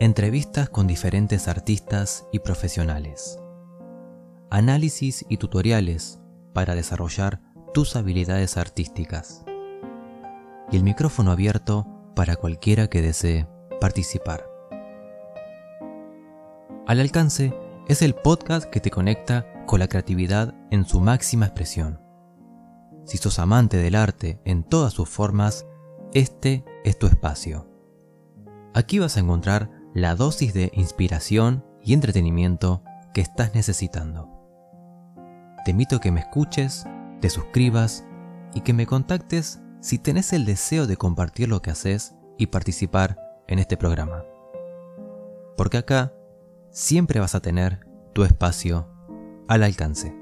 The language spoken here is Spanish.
entrevistas con diferentes artistas y profesionales, análisis y tutoriales para desarrollar tus habilidades artísticas y el micrófono abierto para cualquiera que desee participar. Al alcance es el podcast que te conecta con la creatividad en su máxima expresión. Si sos amante del arte en todas sus formas, este es tu espacio. Aquí vas a encontrar la dosis de inspiración y entretenimiento que estás necesitando. Te invito a que me escuches, te suscribas y que me contactes si tenés el deseo de compartir lo que haces y participar en este programa. Porque acá siempre vas a tener tu espacio al alcance.